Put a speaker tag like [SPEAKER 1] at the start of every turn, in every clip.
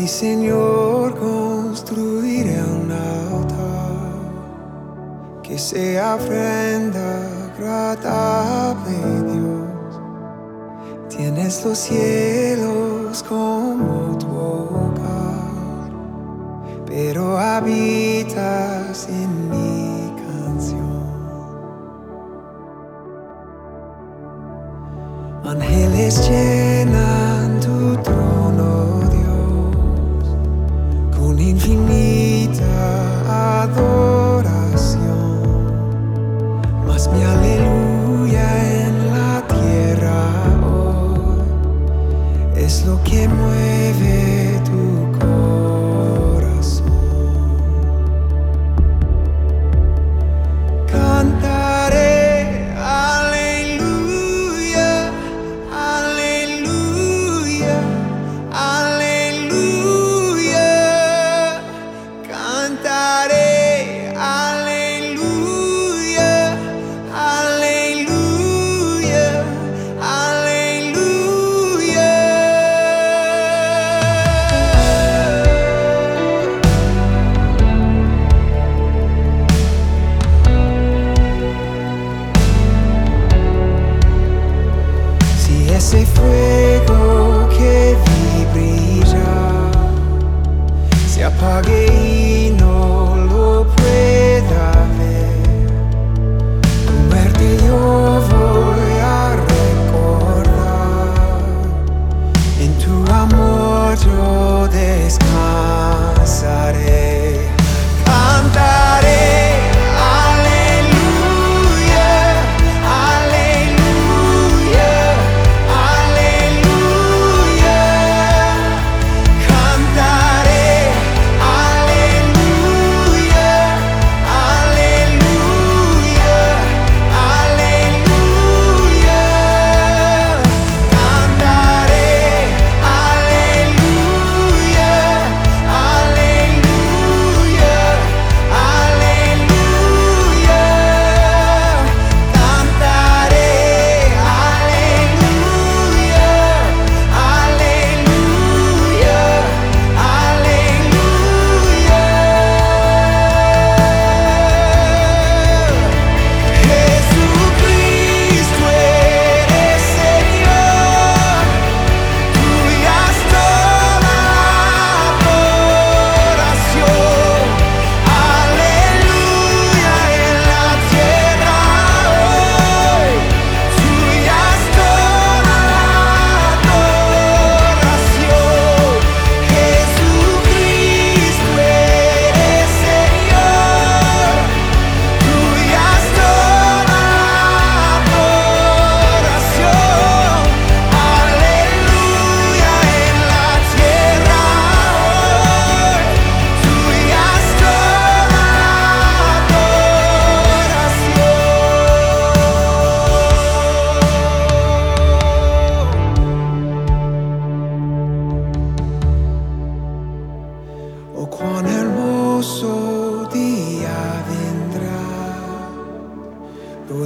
[SPEAKER 1] ti, Señor, construiré un altar que sea ofrenda agradable, Dios. Tienes los cielos como tu hogar, pero habitas en mi canción. Ángeles llenas target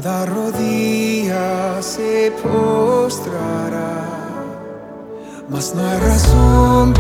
[SPEAKER 1] toda rodilla se postrará, mas no hay razón